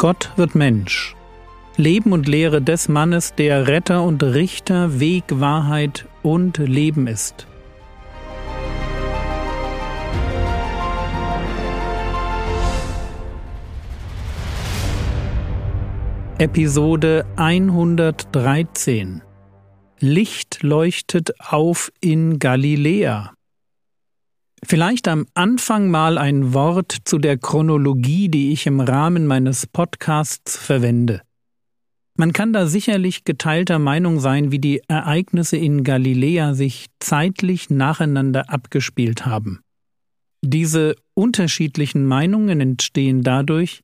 Gott wird Mensch. Leben und Lehre des Mannes, der Retter und Richter, Weg, Wahrheit und Leben ist. Episode 113 Licht leuchtet auf in Galiläa. Vielleicht am Anfang mal ein Wort zu der Chronologie, die ich im Rahmen meines Podcasts verwende. Man kann da sicherlich geteilter Meinung sein, wie die Ereignisse in Galiläa sich zeitlich nacheinander abgespielt haben. Diese unterschiedlichen Meinungen entstehen dadurch,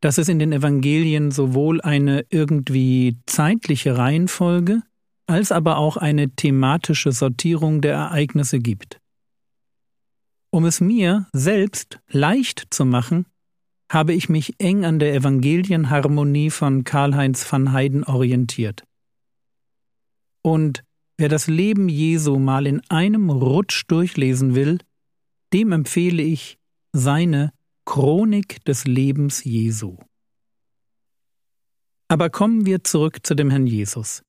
dass es in den Evangelien sowohl eine irgendwie zeitliche Reihenfolge als aber auch eine thematische Sortierung der Ereignisse gibt. Um es mir selbst leicht zu machen, habe ich mich eng an der Evangelienharmonie von Karl-Heinz van Heiden orientiert. Und wer das Leben Jesu mal in einem Rutsch durchlesen will, dem empfehle ich seine Chronik des Lebens Jesu. Aber kommen wir zurück zu dem Herrn Jesus.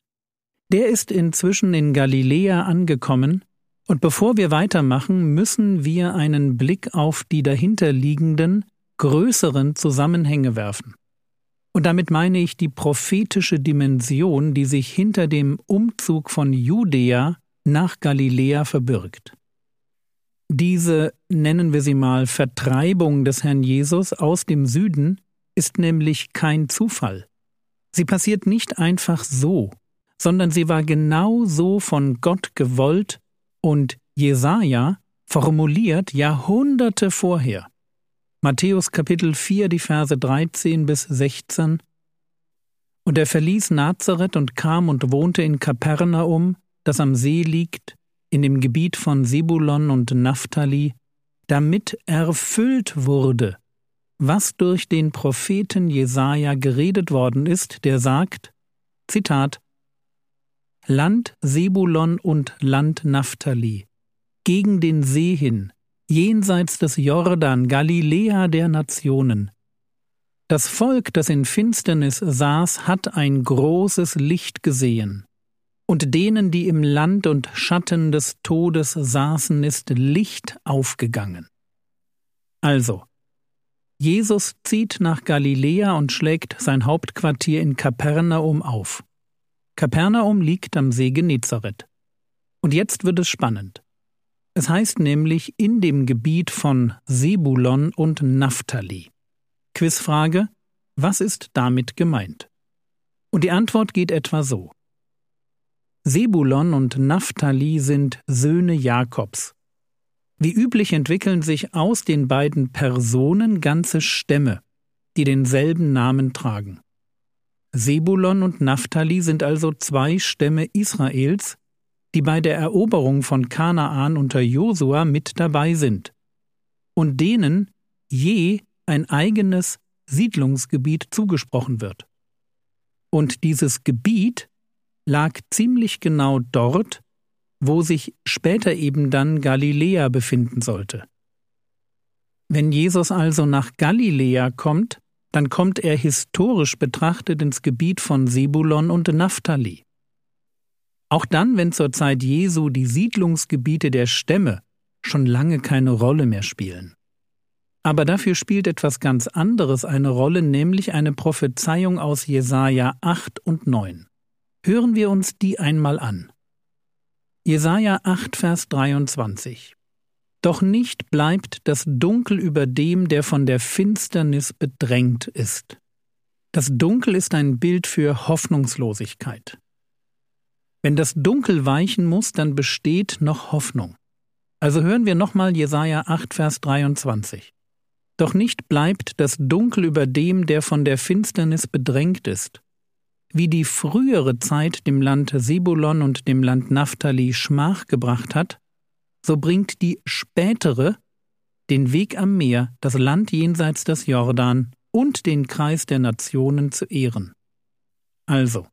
Der ist inzwischen in Galiläa angekommen und bevor wir weitermachen, müssen wir einen Blick auf die dahinterliegenden, größeren Zusammenhänge werfen. Und damit meine ich die prophetische Dimension, die sich hinter dem Umzug von Judäa nach Galiläa verbirgt. Diese, nennen wir sie mal, Vertreibung des Herrn Jesus aus dem Süden ist nämlich kein Zufall. Sie passiert nicht einfach so, sondern sie war genau so von Gott gewollt und Jesaja formuliert Jahrhunderte vorher. Matthäus Kapitel 4, die Verse 13 bis 16. Und er verließ Nazareth und kam und wohnte in Kapernaum, das am See liegt, in dem Gebiet von Sebulon und Naphtali, damit erfüllt wurde, was durch den Propheten Jesaja geredet worden ist, der sagt, Zitat, Land Sebulon und Land Naphtali, gegen den See hin, jenseits des Jordan, Galiläa der Nationen. Das Volk, das in Finsternis saß, hat ein großes Licht gesehen. Und denen, die im Land und Schatten des Todes saßen, ist Licht aufgegangen. Also, Jesus zieht nach Galiläa und schlägt sein Hauptquartier in Kapernaum auf. Kapernaum liegt am See Genezareth. Und jetzt wird es spannend. Es heißt nämlich in dem Gebiet von Sebulon und Naphtali. Quizfrage: Was ist damit gemeint? Und die Antwort geht etwa so. Sebulon und Naphtali sind Söhne Jakobs. Wie üblich entwickeln sich aus den beiden Personen ganze Stämme, die denselben Namen tragen. Sebulon und Naphtali sind also zwei Stämme Israels, die bei der Eroberung von Kanaan unter Josua mit dabei sind und denen je ein eigenes Siedlungsgebiet zugesprochen wird. Und dieses Gebiet lag ziemlich genau dort, wo sich später eben dann Galiläa befinden sollte. Wenn Jesus also nach Galiläa kommt, dann kommt er historisch betrachtet ins Gebiet von Sebulon und Naphtali. Auch dann, wenn zur Zeit Jesu die Siedlungsgebiete der Stämme schon lange keine Rolle mehr spielen. Aber dafür spielt etwas ganz anderes eine Rolle, nämlich eine Prophezeiung aus Jesaja 8 und 9. Hören wir uns die einmal an. Jesaja 8, Vers 23. Doch nicht bleibt das Dunkel über dem, der von der Finsternis bedrängt ist. Das Dunkel ist ein Bild für Hoffnungslosigkeit. Wenn das Dunkel weichen muss, dann besteht noch Hoffnung. Also hören wir nochmal Jesaja 8, Vers 23. Doch nicht bleibt das Dunkel über dem, der von der Finsternis bedrängt ist. Wie die frühere Zeit dem Land Sebulon und dem Land Naphtali Schmach gebracht hat, so bringt die spätere den Weg am Meer, das Land jenseits des Jordan und den Kreis der Nationen zu ehren. Also,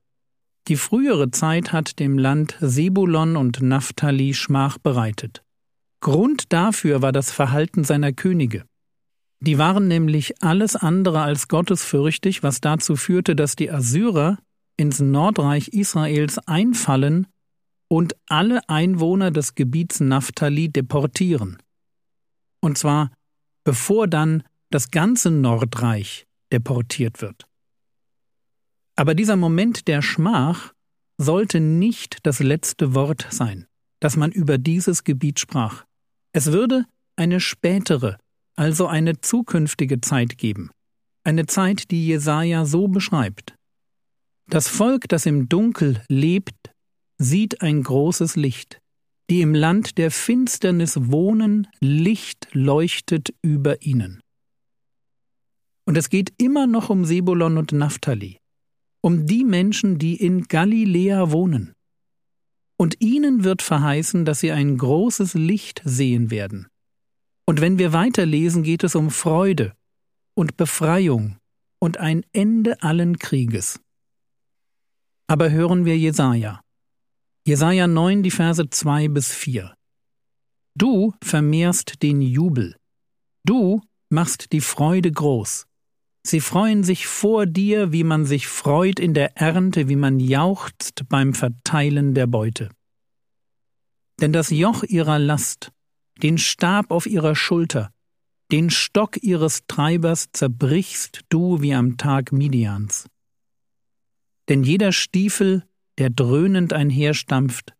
die frühere Zeit hat dem Land Sebulon und Naphtali Schmach bereitet. Grund dafür war das Verhalten seiner Könige. Die waren nämlich alles andere als gottesfürchtig, was dazu führte, dass die Assyrer ins Nordreich Israels einfallen und alle Einwohner des Gebiets Naphtali deportieren. Und zwar bevor dann das ganze Nordreich deportiert wird. Aber dieser Moment der Schmach sollte nicht das letzte Wort sein, das man über dieses Gebiet sprach. Es würde eine spätere, also eine zukünftige Zeit geben, eine Zeit, die Jesaja so beschreibt. Das Volk, das im Dunkel lebt, sieht ein großes Licht. Die im Land der Finsternis wohnen, Licht leuchtet über ihnen. Und es geht immer noch um Sebulon und Naphtali, um die Menschen, die in Galiläa wohnen. Und ihnen wird verheißen, dass sie ein großes Licht sehen werden. Und wenn wir weiterlesen, geht es um Freude und Befreiung und ein Ende allen Krieges. Aber hören wir Jesaja. Jesaja 9, die Verse 2 bis 4. Du vermehrst den Jubel. Du machst die Freude groß. Sie freuen sich vor dir, wie man sich freut in der Ernte, wie man jauchzt beim Verteilen der Beute. Denn das Joch ihrer Last, den Stab auf ihrer Schulter, den Stock ihres Treibers zerbrichst du wie am Tag Midians. Denn jeder Stiefel, der dröhnend einherstampft,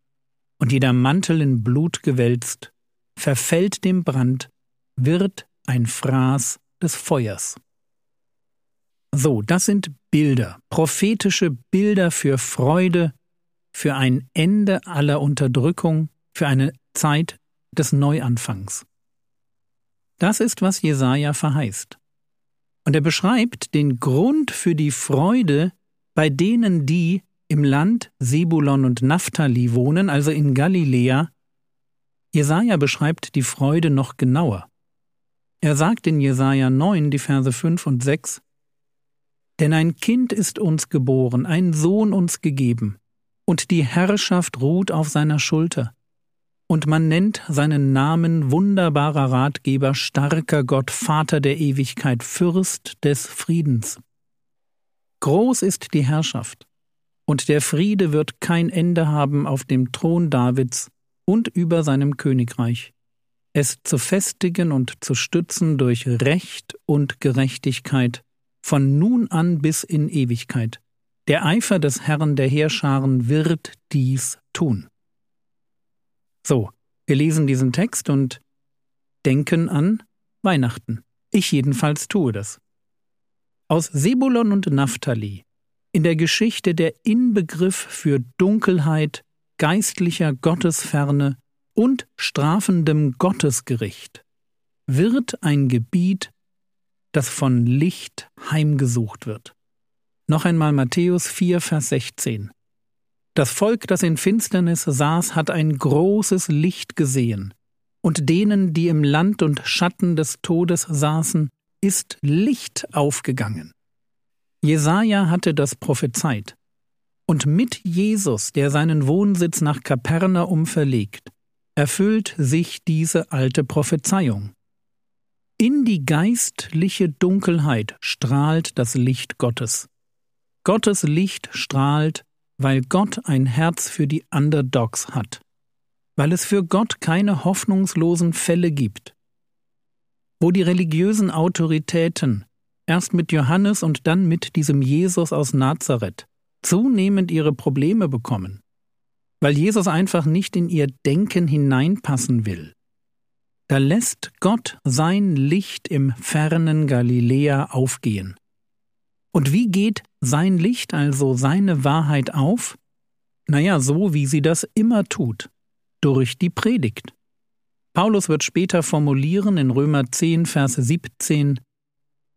und jeder Mantel in Blut gewälzt, verfällt dem Brand, wird ein Fraß des Feuers. So, das sind Bilder, prophetische Bilder für Freude, für ein Ende aller Unterdrückung, für eine Zeit des Neuanfangs. Das ist, was Jesaja verheißt. Und er beschreibt den Grund für die Freude bei denen, die im Land Sebulon und Naphtali wohnen, also in Galiläa. Jesaja beschreibt die Freude noch genauer. Er sagt in Jesaja 9, die Verse 5 und 6, denn ein Kind ist uns geboren, ein Sohn uns gegeben, und die Herrschaft ruht auf seiner Schulter. Und man nennt seinen Namen wunderbarer Ratgeber, starker Gott, Vater der Ewigkeit, Fürst des Friedens. Groß ist die Herrschaft, und der Friede wird kein Ende haben auf dem Thron Davids und über seinem Königreich, es zu festigen und zu stützen durch Recht und Gerechtigkeit, von nun an bis in Ewigkeit. Der Eifer des Herrn der Heerscharen wird dies tun. So, wir lesen diesen Text und denken an Weihnachten. Ich jedenfalls tue das. Aus Sebulon und Naphtali, in der Geschichte der Inbegriff für Dunkelheit, geistlicher Gottesferne und strafendem Gottesgericht, wird ein Gebiet das von Licht heimgesucht wird. Noch einmal Matthäus 4, Vers 16. Das Volk, das in Finsternis saß, hat ein großes Licht gesehen, und denen, die im Land und Schatten des Todes saßen, ist Licht aufgegangen. Jesaja hatte das prophezeit. Und mit Jesus, der seinen Wohnsitz nach Kapernaum verlegt, erfüllt sich diese alte Prophezeiung. In die geistliche Dunkelheit strahlt das Licht Gottes. Gottes Licht strahlt, weil Gott ein Herz für die Underdogs hat, weil es für Gott keine hoffnungslosen Fälle gibt. Wo die religiösen Autoritäten, erst mit Johannes und dann mit diesem Jesus aus Nazareth, zunehmend ihre Probleme bekommen, weil Jesus einfach nicht in ihr Denken hineinpassen will, da lässt Gott sein Licht im fernen Galiläa aufgehen. Und wie geht sein Licht, also seine Wahrheit auf? Naja, so wie sie das immer tut, durch die Predigt. Paulus wird später formulieren in Römer 10, Vers 17,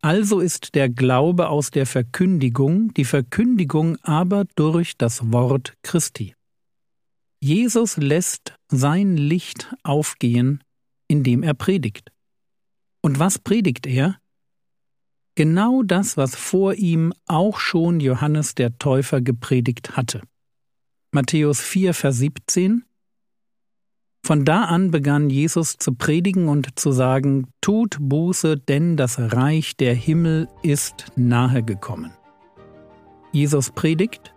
Also ist der Glaube aus der Verkündigung, die Verkündigung aber durch das Wort Christi. Jesus lässt sein Licht aufgehen indem er predigt. Und was predigt er? Genau das, was vor ihm auch schon Johannes der Täufer gepredigt hatte. Matthäus 4, Vers 17 Von da an begann Jesus zu predigen und zu sagen, Tut Buße, denn das Reich der Himmel ist nahe gekommen. Jesus predigt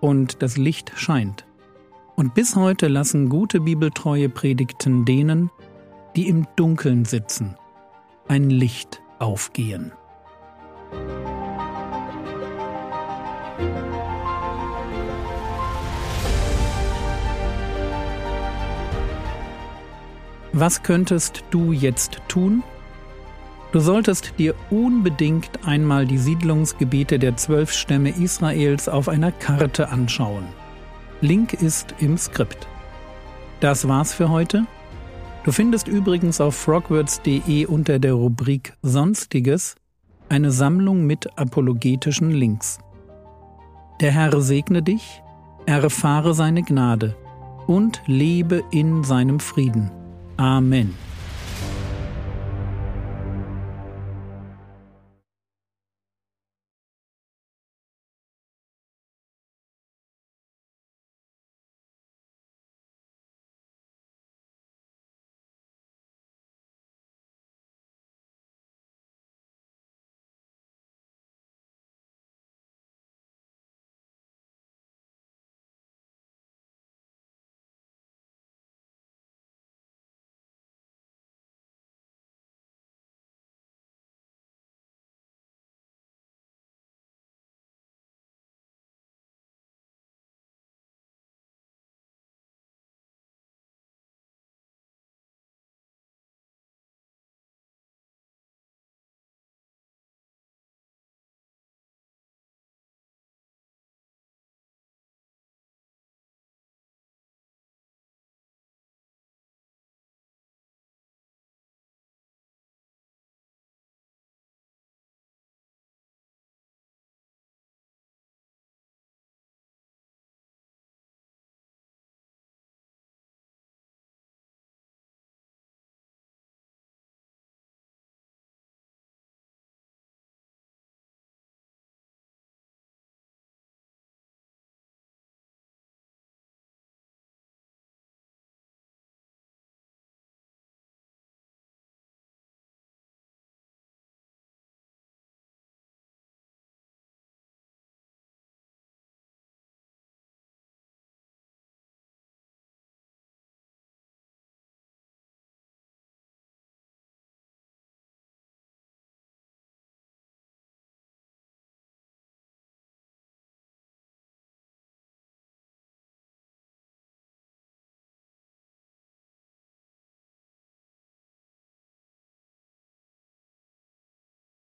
und das Licht scheint. Und bis heute lassen gute bibeltreue Predigten denen, die im Dunkeln sitzen, ein Licht aufgehen. Was könntest du jetzt tun? Du solltest dir unbedingt einmal die Siedlungsgebiete der zwölf Stämme Israels auf einer Karte anschauen. Link ist im Skript. Das war's für heute. Du findest übrigens auf frogwords.de unter der Rubrik Sonstiges eine Sammlung mit apologetischen Links. Der Herr segne dich, erfahre seine Gnade und lebe in seinem Frieden. Amen.